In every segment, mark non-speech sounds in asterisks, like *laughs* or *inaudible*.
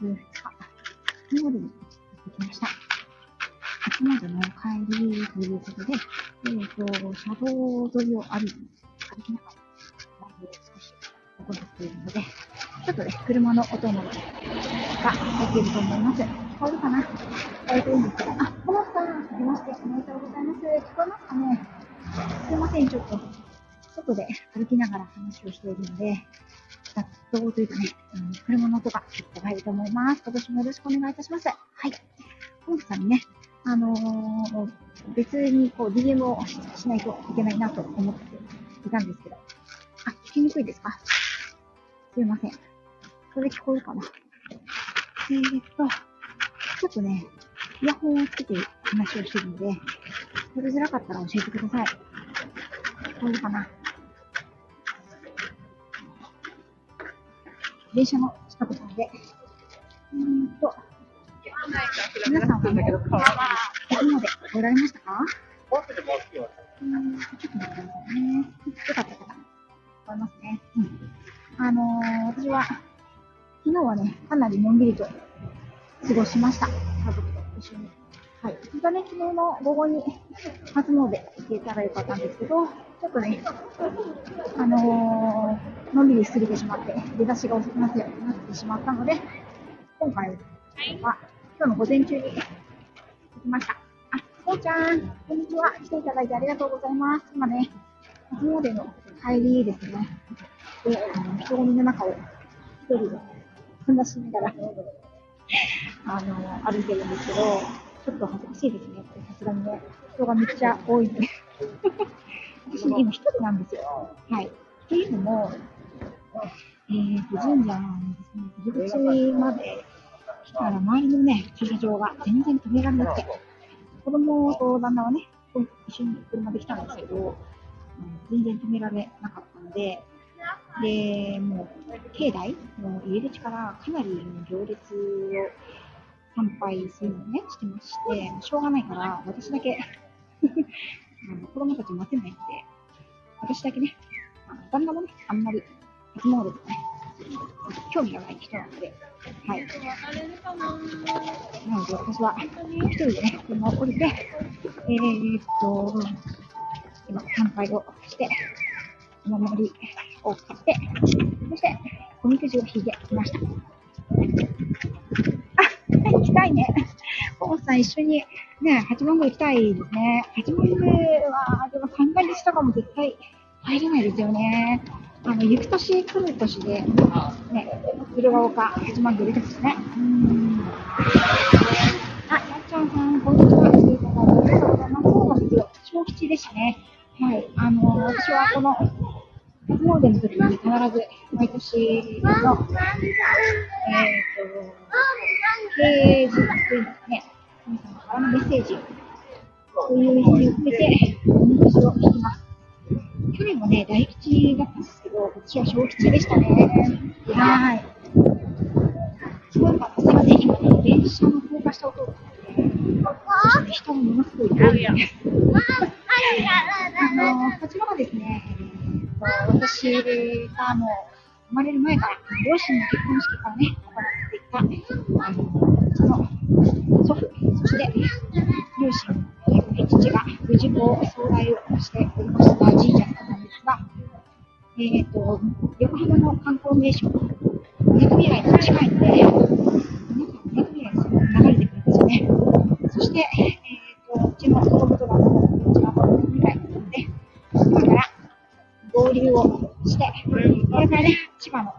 月2日、初詣に行ってきました。初詣の帰りということで、えっ、と、車道沿いを歩いて、歩きながら、ライブを少し行っているので、ちょっとね、車の音などが入っていると思います。聞こえるかな？聞こえてるんですけど、あ、コモさん、はじめまして、おめでとうございます。聞こえますかね？すいません、ちょっと、外で歩きながら話をしているので、雑踏というかね、うん、車の音が結構入ると思います。今年もよろしくお願いいたします。はい。コモさんにね、あのー別にこう DM をししないといけないなと思っていたんですけど、あ、聞きにくいですか？すいません。それ聞こえるかな？えー、っと、ちょっとね、イヤホンをつけて話をしてるので、取りづらかったら教えてください。聞こえるかな？電車の近くなので、うーんと、皆さんはもう、初詣来られましたか？うーん、ちょっと待ってくださいね。よかったかな。聞こえますね。うん。あのー、私は、昨日はね、かなりのんびりと過ごしました。家族と一緒に。はい。本当はね、昨日の午後に初詣行っていたらよかったんですけど、ちょっとね、あのー、のんびりしすぎてしまって、出だしが遅くなってなってしまったので、今回は、今日の午前中に行きました。あ、こうちゃん、こんにちは。来ていただいてありがとうございます。今ね、初詣の帰りですね。で、あの人混みの中を一人で話しながら、あのー、歩いてるんですけど、ちょっと恥ずかしいですね。さすがにね、人がめっちゃ多いので。私、今一人なんですよ。はい。っていうのも、えーと、神社のですね、入り口まで来たら周りのね、駐車場が全然止められなくて、子供と旦那はね、一緒に車で来たんですけど、うん全然止められなかったので、で、もう、境内の入り口からかなりの行列を参拝するのをね、してまして、しょうがないから、私だけあの子供たち待てないので、私だけね、あの旦那もね、あんまり初詣とかね、興味がない人なので、はい。なので、私は一人でね、車を降りて、えー、っと、今、参拝をして、お守りを買って、そして、おみくじを引いてきました。あ、行きたいね。コウさん一緒にね、八幡宮行きたいですね。八幡宮は、でも三が日とかも絶対入れないですよね。あの、行く年来る年で、ね、鶴岡八幡宮出てますね。うん。あ、やっちゃんさん、こんにちは。来ていただいてありがとうございます。そうなんですよ。小吉でしたね。はい。あの、私はこの、初詣の時に必ず、毎年の、えっ、と、啓示というですね、からのメッセージ、そうい。う意味を込めて、おみくじを引きます。去年もね、大吉だったんですけど、今年は小吉でしたね。はい。すごい。か。すい。ません。今ね、電車の高架下を通ってて、そして人がものすごい。多い。です。あの、こちらはですね、私がもう生まれる前から、両親の結婚式からね、行ってい。た、あの、そのえっ、と、横浜の観光名所、みなとみらいと近いので、皆さんみなとみらいに流れてくるんですよね。そして、えっ、と、うちの子供とかも、こちらもみなとみらいなので、今から合流をして、これからね、千葉の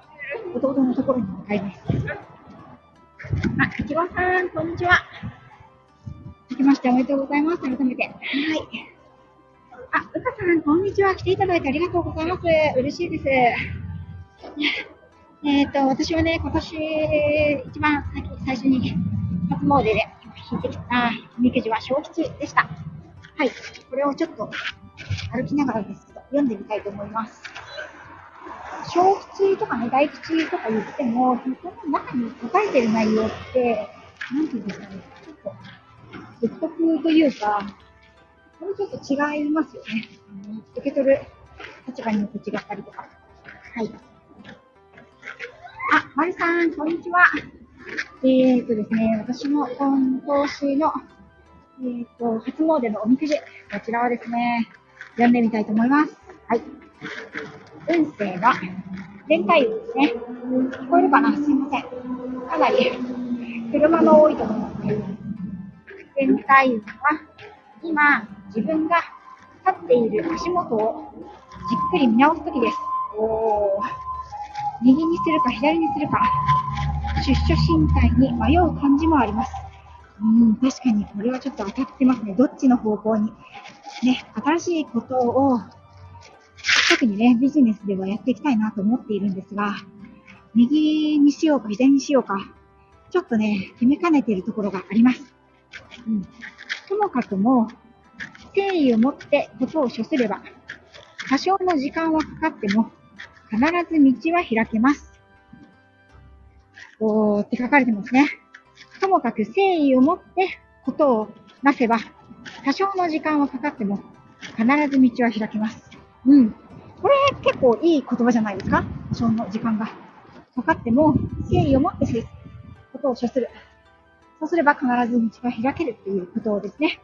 弟のところに向かいます。あ、いちごさん、こんにちは。明けましておめでとうございます。改めて。はい。あ、うかさん、こんにちは。来ていただいてありがとうございます。嬉しいです。*laughs* えっと、私はね、今年一番先最初に初詣で引いてきたおみくじは小吉でした。はい。これをちょっと歩きながらですけど、読んでみたいと思います。小吉とかね、大吉とか言っても、その中に書かれてる内容って、なんていうんですかね、ちょっと、独特というか、これちょっと違いますよね。受け取る立場によって違ったりとか。はい。あ、まるさん、こんにちは。えーとですね、私の今年の、えーと、初詣のおみくじ、こちらはですね、読んでみたいと思います。はい。運勢が、全体運ですね。聞こえるかな？すいません。かなり、車の多いと思います。全体運は、今、自分が立っている足元をじっくり見直すときです。おー。右にするか左にするか、出所進退に迷う感じもあります。うん、確かにこれはちょっと当たってますね。どっちの方向に。ね、新しいことを、特にね、ビジネスではやっていきたいなと思っているんですが、右にしようか左にしようか、ちょっとね、決めかねているところがあります。うん。ともかくも、誠意を持ってことを処すれば、多少の時間はかかっても、必ず道は開けます。こうって書かれてますね。ともかく誠意を持ってことをなせば、多少の時間はかかっても、必ず道は開けます。うん。これ結構いい言葉じゃないですか？多少の時間がかかっても、誠意を持ってことを処する。そうすれば必ず道が開けるっていうことをですね。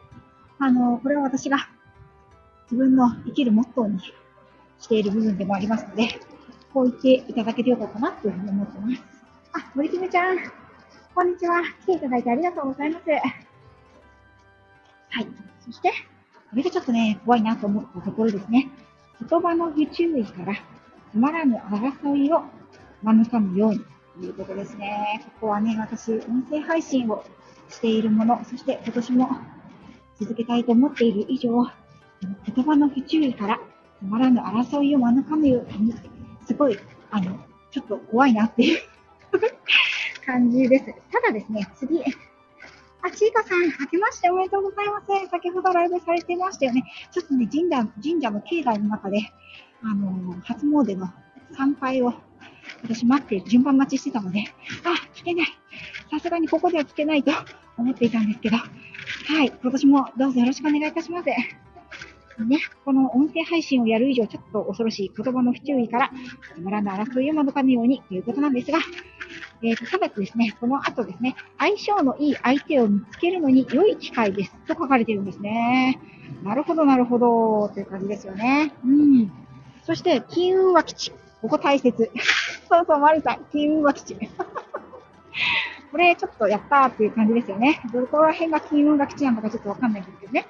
あの、これは私が自分の生きるモットーにしている部分でもありますので、こう言っていただけてよかったなというふうに思ってます。あ、森きめちゃん、こんにちは。来ていただいてありがとうございます。はい。そして、これがちょっとね、怖いなと思ったところですね。言葉の不注意から、つまらぬ争いを免むようにということですね。ここはね、私、音声配信をしているもの、そして今年も続けたいと思っている以上、言葉の不注意からつまらぬ争いを免むように、すごい、あの、ちょっと怖いなっていう *laughs* 感じです。ただですね、次、あ、ちいかさん、明けましておめでとうございます。先ほどライブされてましたよね。ちょっとね、神社、神社の境内の中で、あのー、初詣の参拝を、私待って順番待ちしてたので、あ、聞けない。さすがにここでは聞けないと思っていたんですけど、はい、今年もどうぞよろしくお願いいたします。ね、この音声配信をやる以上、ちょっと恐ろしい言葉の不注意から、つまらない争いを免ぬようにということなんですが、えーと、ただですね、この後ですね、相性のいい相手を見つけるのに良い機会ですと書かれてるんですね。なるほど、なるほど、という感じですよね。うん。そして、金運は基地。ここ大切。そうそう、マリさん、金運は基地。*laughs* これ、ちょっとやったーっていう感じですよね。どこら辺が金運が基地なのかちょっとわかんないんですけどね。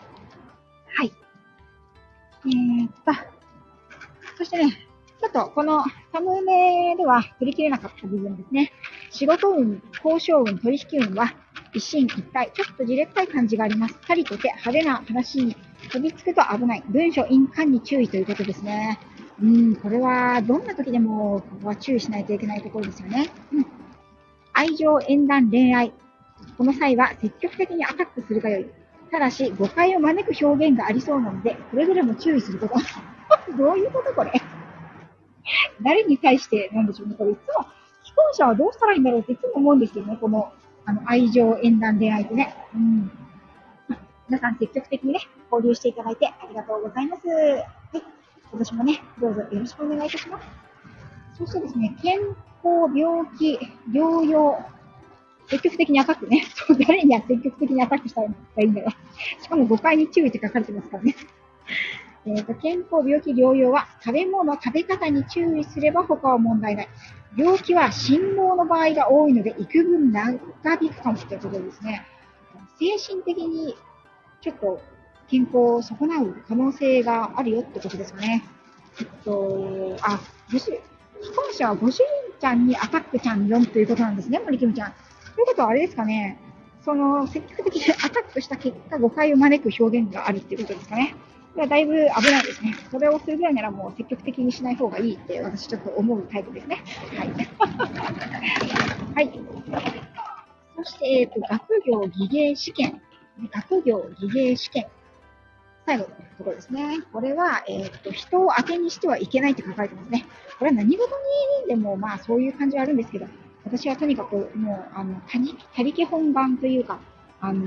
はい。えー、っと、そしてね、ちょっとこのサムネでは取り切れなかった部分ですね。仕事運、交渉運、取引運は一進一退。ちょっとじれったい感じがあります。さりとて派手な話に飛びつくと危ない。文書印鑑に注意ということですね。うん、これはどんな時でもここは注意しないといけないところですよね。うん。愛情、縁談、恋愛。この際は積極的にアタックするがよい。ただし、誤解を招く表現がありそうなので、くれぐれも注意すること。*laughs* どういうことこれ？誰に対してなんでしょうね。これいつも、既婚者はどうしたらいいんだろうっていつも思うんですよね。この、あの、愛情、縁談、恋愛ってね。うん。皆さん積極的にね、交流していただいてありがとうございます。はい。今年もね、どうぞよろしくお願いいたします。そしてですね、健康、病気、療養、積極的にアタックね。*laughs* そう、誰には積極的にアタックしたらいいんだよ。しかも誤解に注意って書かれてますからね。*laughs* えーと、健康、病気、療養は食べ物、食べ方に注意すれば他は問題ない。病気は心労の場合が多いので、幾分長引くかもということですね。精神的にちょっと健康を損なう可能性があるよってことですかね。えっと、あ、ご主、既婚者はご主人ちゃんにアタックちゃん4ということなんですね、森キムちゃん。ということはあれですかね、その積極的に *laughs* アタックした結果、誤解を招く表現があるっていうことですかね。これはだいぶ危ないですね。それをするぐらいならもう積極的にしない方がいいって私ちょっと思うタイプですね。はい。*laughs* はい。そして、えっと、学業技芸試験。学業技芸試験。最後のところですね。これは、えっ、と、人を当てにしてはいけないって書かれてますね。これは何事にでも、まあ、そういう感じはあるんですけど、私はとにかく、もう、あの、他力本願というか、あの、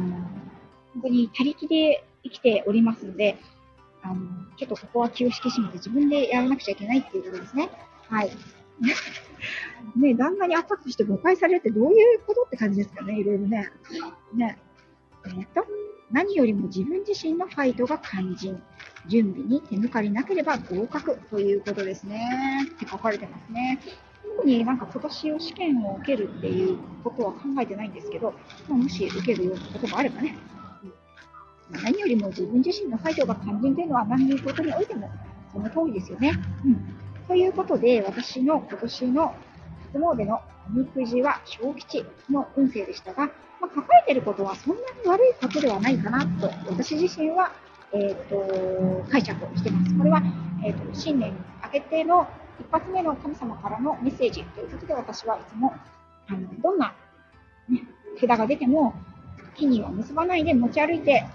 本当に他力で生きておりますので、あの、ちょっとここは気を引き締めて自分でやらなくちゃいけないっていうことですね。はい。*laughs* ね、旦那にアタックして誤解されるってどういうことって感じですかね、いろいろね。ね。え、っと、何よりも自分自身のファイトが肝心。準備に手抜かりなければ合格ということですね。って書かれてますね。特になんか今年を試験を受けるっていうことは考えてないんですけど、ま、もし受けるようなことがあればね、何よりも自分自身のファイトが肝心というのは何いうことにおいてもその通りですよね。うん、ということで、私の今年の初詣のおみくじは小吉の運勢でしたが、まあ、書かれていることはそんなに悪いことではないかなと、私自身は、えーと、解釈をしています。これは、えーと、新年明けての一発目の神様からのメッセージということで、私はいつもあのどんな、ね、札が出ても、木には結ばないで持ち歩いて、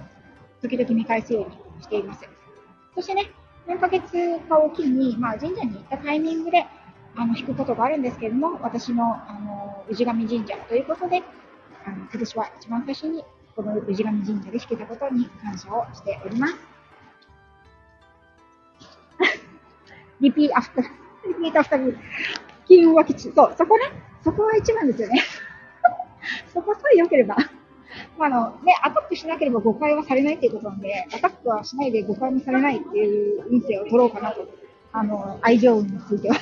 時々見返すようにしています。そしてね、何ヶ月かを機に、まあ、神社に行ったタイミングであの引くことがあるんですけれども、私のあの氏神神社ということで、あの今年は一番最初にこの氏神神社で引けたことに感謝をしております。 Repeat after、repeat after。金運は吉。そう、そこね、そこは一番ですよね。*laughs* そこさえ良ければ。まあ、あの、ね、アタックしなければ誤解はされないっていうことなんで、アタックはしないで誤解もされないっていう運勢を取ろうかなと。あの、愛情運については。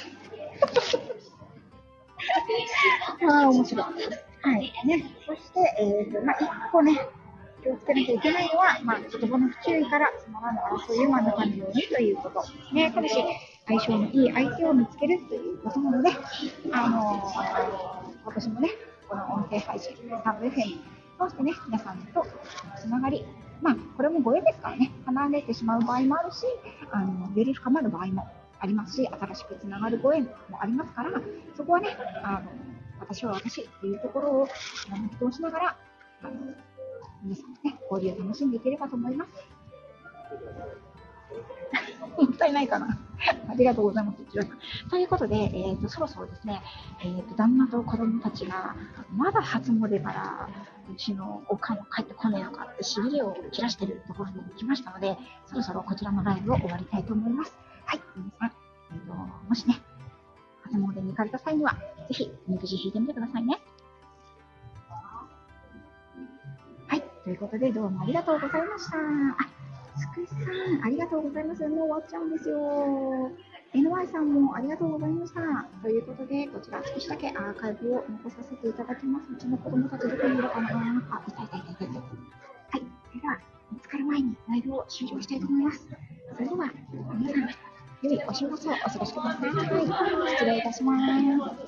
*laughs* ああ、面白い。はい。ね。そして、えっ、ー、と、まあ、一個ね、気をつけなきゃいけないのは、まあ、言葉の不注意からつまらぬ争いを招かぬようにということですね。ただし、相性のいい相手を見つけるということなので、あのー、私もね、この音声配信、サンド FM そしてね、皆さんとつながり、まあ、これもご縁ですからね、離れてしまう場合もあるし、あの、より深まる場合もありますし、新しくつながるご縁もありますから、そこはね、あの、私は私っていうところを貫き通しながら、あの皆さんね、交流を楽しんでいければと思います。*laughs* もったいないかな。*laughs* ありがとうございます。ということで、えーと、そろそろですね、えーと、旦那と子供たちが、まだ初詣からうちのおかんは帰ってこねえのかってしびれを切らしているところに来ましたので、そろそろこちらのライブを終わりたいと思います。はい、皆さん、えーと、もしね、初詣に行かれた際には、ぜひ、おみくじ引いてみてくださいね。はい、ということで、どうもありがとうございました。あつくしさん、ありがとうございます。もう終わっちゃうんですよ。NY さんもありがとうございました。ということで、こちら少しだけアーカイブを残させていただきます。うちの子供たちどこにいるかなあ、いたいたいたいたいた。はい。では、見つかる前にライブを終了したいと思います。それでは、皆さん、良いお正月をお過ごしください。失礼いたします。